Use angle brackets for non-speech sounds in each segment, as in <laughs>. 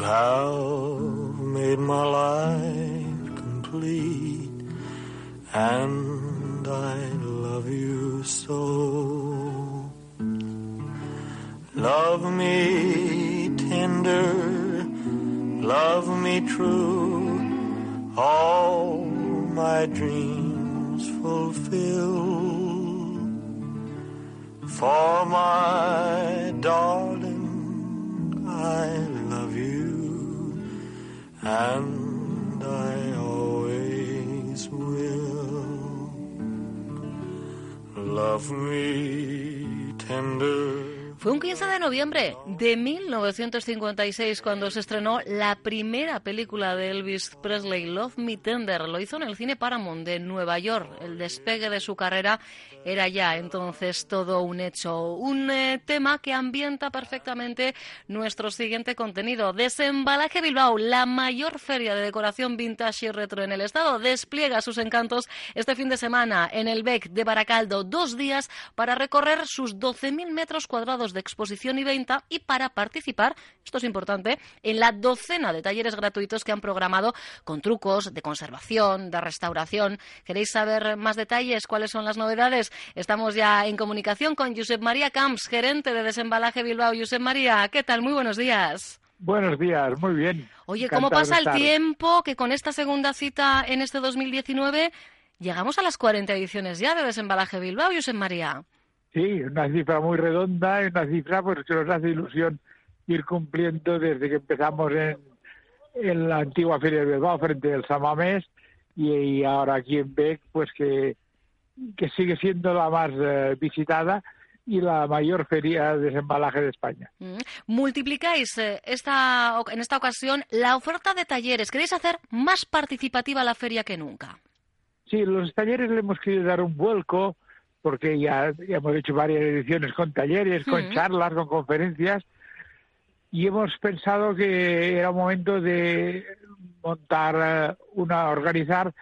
You have made my life complete, and I love you so. Love me tender, love me true, all my dreams fulfill. For my darling, I and I always will. Love me tender. Fue un 15 de noviembre de 1956 cuando se estrenó la primera película de Elvis Presley, Love Me Tender. Lo hizo en el cine Paramount de Nueva York. El despegue de su carrera era ya entonces todo un hecho. Un eh, tema que ambienta perfectamente nuestro siguiente contenido. Desembalaje Bilbao, la mayor feria de decoración vintage y retro en el estado, despliega sus encantos este fin de semana en el BEC de Baracaldo. Dos días para recorrer sus 12.000 metros cuadrados de exposición y venta y para participar, esto es importante, en la docena de talleres gratuitos que han programado con trucos de conservación, de restauración. ¿Queréis saber más detalles? ¿Cuáles son las novedades? Estamos ya en comunicación con Josep María Camps, gerente de Desembalaje Bilbao. Josep María, ¿qué tal? Muy buenos días. Buenos días, muy bien. Oye, ¿cómo pasa el tiempo que con esta segunda cita en este 2019 llegamos a las 40 ediciones ya de Desembalaje Bilbao, Josep María? Sí, una cifra muy redonda, una cifra pues que nos hace ilusión ir cumpliendo desde que empezamos en, en la antigua Feria de Bilbao frente al Samamés y, y, ahora aquí en Beck, pues que, que sigue siendo la más eh, visitada y la mayor feria de desembalaje de España. Mm. Multiplicáis eh, esta, en esta ocasión la oferta de talleres. ¿Queréis hacer más participativa la feria que nunca? Sí, los talleres le hemos querido dar un vuelco porque ya, ya hemos hecho varias ediciones con talleres, con Mm. charlas, con conferencias, y hemos pensado que era momento de montar eh, una, organizar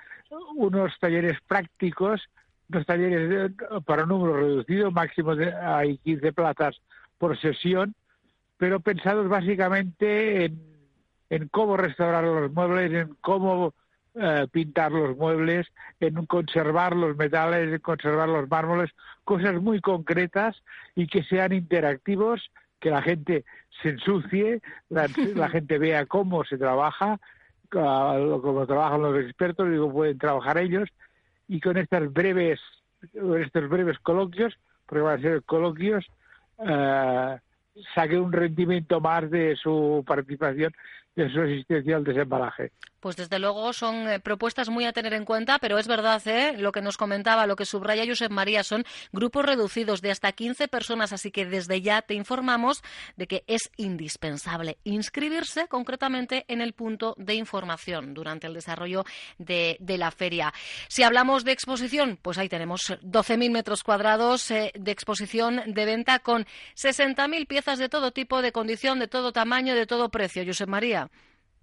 unos talleres prácticos, unos talleres de- para un número reducido, máximo de, hay 15 plazas por sesión, pero pensados básicamente en, en cómo restaurar los muebles, en cómo eh, pintar los muebles, en conservar los metales, en conservar los mármoles, cosas muy concretas y que sean interactivos, que la gente se ensucie, la, la <laughs> gente vea cómo se trabaja, cómo trabajan los expertos y cómo pueden trabajar ellos, y con estas breves, estos breves coloquios, porque van a ser coloquios, eh, saque un rendimiento más de su participación, de su asistencia al desembalaje. Pues desde luego son eh, propuestas muy a tener en cuenta, pero es verdad, ¿eh? lo que nos comentaba, lo que subraya Josep María, son grupos reducidos de hasta 15 personas, así que desde ya te informamos de que es indispensable inscribirse concretamente en el punto de información durante el desarrollo de, de la feria. Si hablamos de exposición, pues ahí tenemos 12.000 metros cuadrados eh, de exposición de venta con 60.000 piezas de todo tipo, de condición, de todo tamaño, de todo precio. Josep María.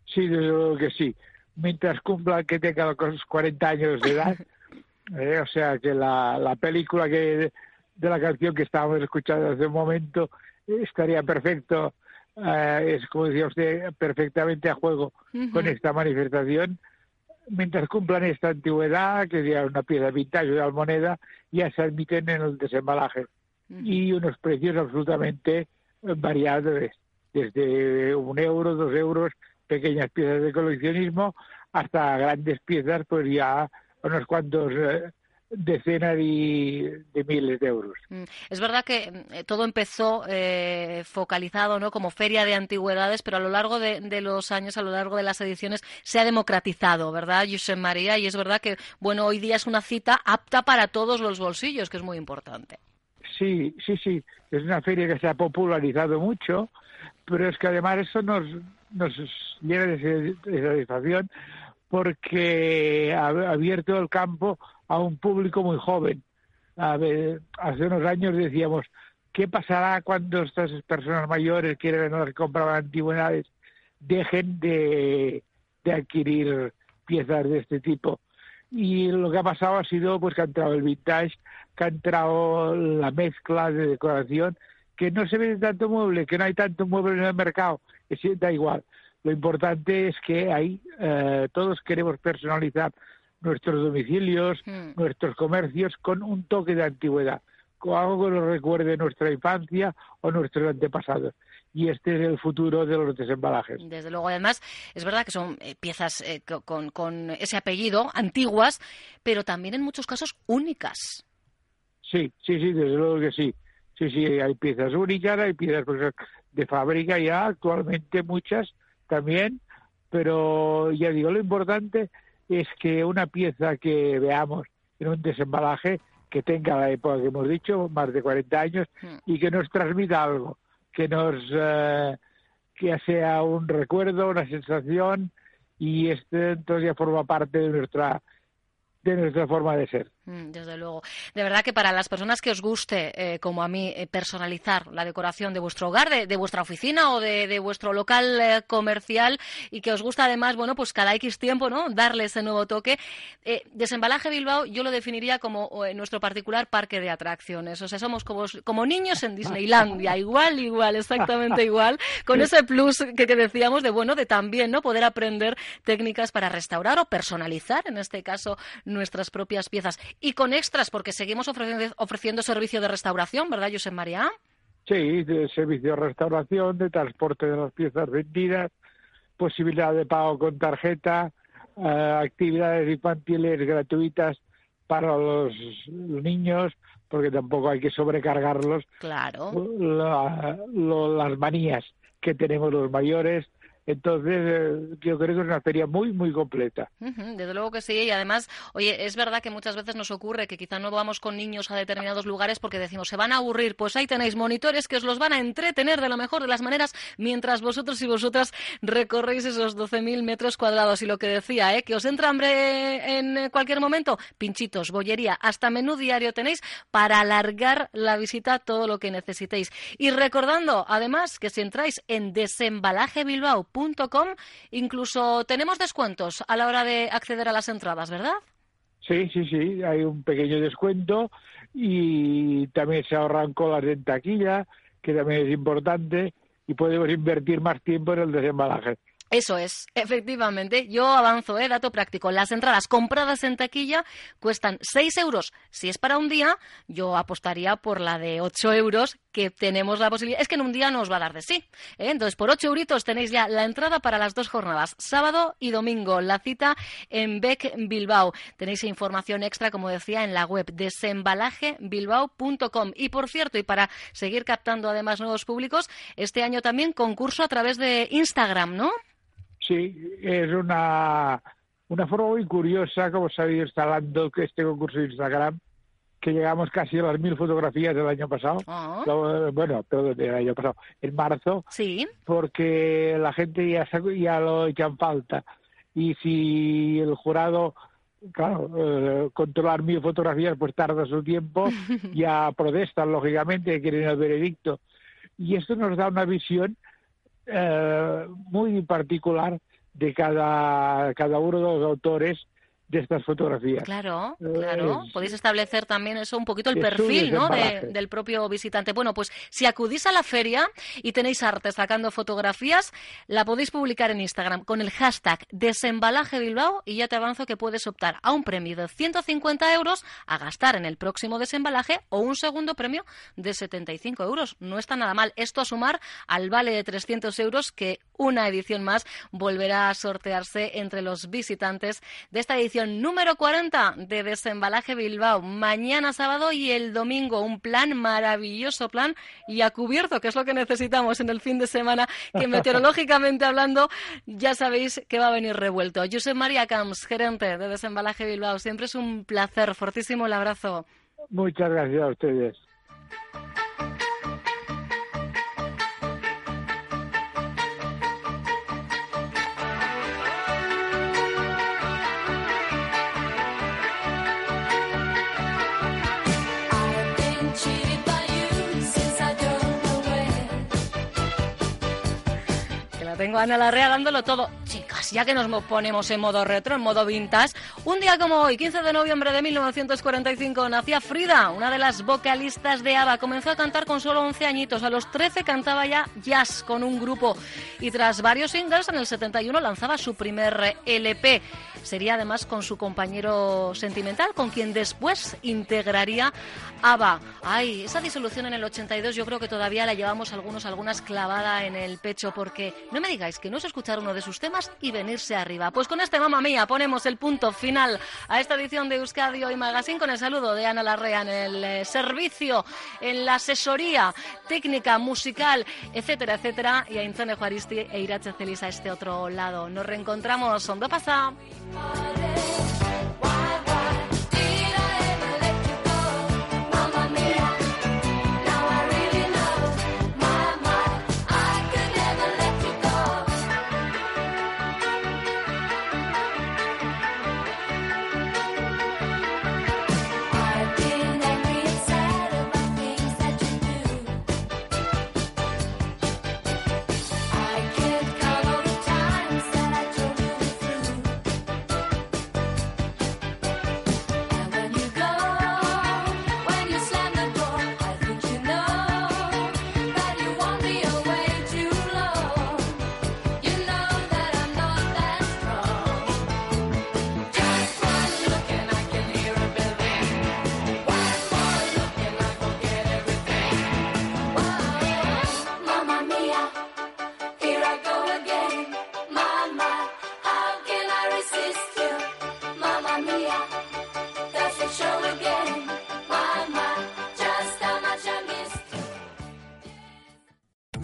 Sí, desde luego que sí. Mientras cumpla que tenga los 40 años de edad, <laughs> eh, o sea que la, la película que de la canción que estábamos escuchando hace un momento eh, estaría perfecto, eh, es como decía usted, perfectamente a juego con esta manifestación. Mientras cumplan esta antigüedad, que sería una pieza vintage de almoneda, ya se admiten en el desembalaje. Y unos precios absolutamente variados, desde un euro, dos euros, pequeñas piezas de coleccionismo, hasta grandes piezas, pues ya unos cuantos eh, decenas y de miles de euros. Mm, Es verdad que eh, todo empezó eh, focalizado ¿no? como feria de antigüedades, pero a lo largo de, de los años, a lo largo de las ediciones, se ha democratizado, ¿verdad, Josep María? Y es verdad que, bueno, hoy día es una cita apta para todos los bolsillos, que es muy importante. Sí, sí, sí. Es una feria que se ha popularizado mucho pero es que además eso nos, nos llena de satisfacción porque ha abierto el campo a un público muy joven. hace unos años decíamos, ¿qué pasará cuando estas personas mayores que eran compraban antigüedades dejen de, de adquirir piezas de este tipo? Y lo que ha pasado ha sido pues que ha entrado el vintage, que ha entrado la mezcla de decoración, que no se ve tanto mueble, que no hay tanto mueble en el mercado, que sí, da igual. Lo importante es que ahí eh, todos queremos personalizar nuestros domicilios, hmm. nuestros comercios con un toque de antigüedad, con algo que nos recuerde nuestra infancia o nuestros antepasados y este es el futuro de los desembalajes. Desde luego, además, es verdad que son eh, piezas eh, con, con, ese apellido, antiguas, pero también en muchos casos únicas. Sí, sí, sí, desde luego que sí. Sí, sí, hay piezas únicas, hay piezas pues, de fábrica ya, actualmente muchas, también, pero ya digo, lo importante es que una pieza que veamos en un desembalaje que tenga la época que hemos dicho, más de 40 años, hmm. y que nos transmita algo, que nos eh, que sea un recuerdo, una sensación, y este entonces ya forma parte de nuestra de nuestra forma de ser. Mm, desde luego. De verdad que para las personas que os guste, eh, como a mí, eh, personalizar la decoración de vuestro hogar, de, vuestra oficina o de, vuestro local eh, comercial y que os gusta además, bueno, pues cada X tiempo, ¿no? Darle ese nuevo toque. Desembalaje Bilbao yo lo definiría como nuestro particular parque de atracciones. O sea, somos como, como niños en Disneylandia, <laughs> igual, igual, exactamente igual, con ese plus que, que decíamos de, bueno, de también, ¿no? Poder aprender técnicas para restaurar o personalizar, en este caso, nuestras propias piezas y con extras, porque seguimos ofreciendo, ofreciendo servicio de restauración, ¿verdad, José María? Sí, de servicio de restauración, de transporte de las piezas vendidas, posibilidad de pago con tarjeta, eh, actividades infantiles gratuitas para los niños, porque tampoco hay que sobrecargarlos. Claro. las manías que tenemos los mayores entonces, eh, yo creo que es una feria muy, muy completa. desde luego que sí. Y además, oye, es verdad que muchas veces nos ocurre que quizá no vamos con niños a determinados lugares porque decimos, se van a aburrir. Pues ahí tenéis monitores que os los van a entretener de la mejor de las maneras mientras vosotros y vosotras recorréis esos 12.000 metros cuadrados. Y lo que decía, ¿eh? que os entra hambre en cualquier momento, pinchitos, bollería, hasta menú diario tenéis para alargar la visita todo lo que necesitéis. Y recordando, además, que si entráis en Desembalaje Bilbao Incluso tenemos descuentos a la hora de acceder a las entradas, ¿verdad? Sí, sí, sí, hay un pequeño descuento y también se ahorran colas en taquilla, que también es importante, y podemos invertir más tiempo en el desembalaje. Eso es, efectivamente. Yo avanzo, ¿eh? dato práctico. Las entradas compradas en taquilla cuestan 6 euros. Si es para un día, yo apostaría por la de 8 euros, que tenemos la posibilidad. Es que en un día no os va a dar de sí. ¿eh? Entonces, por 8 euritos tenéis ya la entrada para las dos jornadas, sábado y domingo. La cita en Beck Bilbao. Tenéis información extra, como decía, en la web desembalajebilbao.com. Y por cierto, y para seguir captando además nuevos públicos, este año también concurso a través de Instagram, ¿no? Sí, es una, una forma muy curiosa como ido instalando este concurso de Instagram, que llegamos casi a las mil fotografías del año pasado. Ah. Bueno, todo del año pasado, en marzo. Sí. Porque la gente ya, ya lo echan falta. Y si el jurado claro, eh, controlar mil fotografías pues tarda su tiempo, <laughs> ya protestan lógicamente, quieren el veredicto. Y esto nos da una visión eh, muy particular de cada, cada uno de los autores de estas fotografías. Claro, claro. Podéis establecer también eso un poquito el perfil ¿no? del propio visitante. Bueno, pues si acudís a la feria y tenéis arte sacando fotografías, la podéis publicar en Instagram con el hashtag desembalaje Bilbao y ya te avanzo que puedes optar a un premio de 150 euros a gastar en el próximo desembalaje o un segundo premio de 75 euros. No está nada mal. Esto a sumar al vale de 300 euros que una edición más volverá a sortearse entre los visitantes de esta edición número 40 de Desembalaje Bilbao. Mañana sábado y el domingo. Un plan, maravilloso plan y a cubierto, que es lo que necesitamos en el fin de semana, que <laughs> meteorológicamente hablando ya sabéis que va a venir revuelto. José María Camps, gerente de Desembalaje Bilbao. Siempre es un placer. Fortísimo el abrazo. Muchas gracias a ustedes. Tengo a Ana Larrea dándolo todo. Chicas, ya que nos ponemos en modo retro, en modo vintage, un día como hoy, 15 de noviembre de 1945, nacía Frida, una de las vocalistas de ABBA. Comenzó a cantar con solo 11 añitos. A los 13 cantaba ya jazz con un grupo. Y tras varios singles, en el 71 lanzaba su primer LP. Sería además con su compañero sentimental, con quien después integraría ABBA. Ay, esa disolución en el 82 yo creo que todavía la llevamos algunos, algunas clavada en el pecho, porque no me digáis que no es escuchar uno de sus temas y venirse arriba. Pues con este mamá mía ponemos el punto final a esta edición de Euskadi Hoy Magazine con el saludo de Ana Larrea en el eh, servicio, en la asesoría técnica, musical, etcétera, etcétera, y a Inzone Juaristi e Irache Celis a este otro lado. Nos reencontramos. ¿Dónde pasa?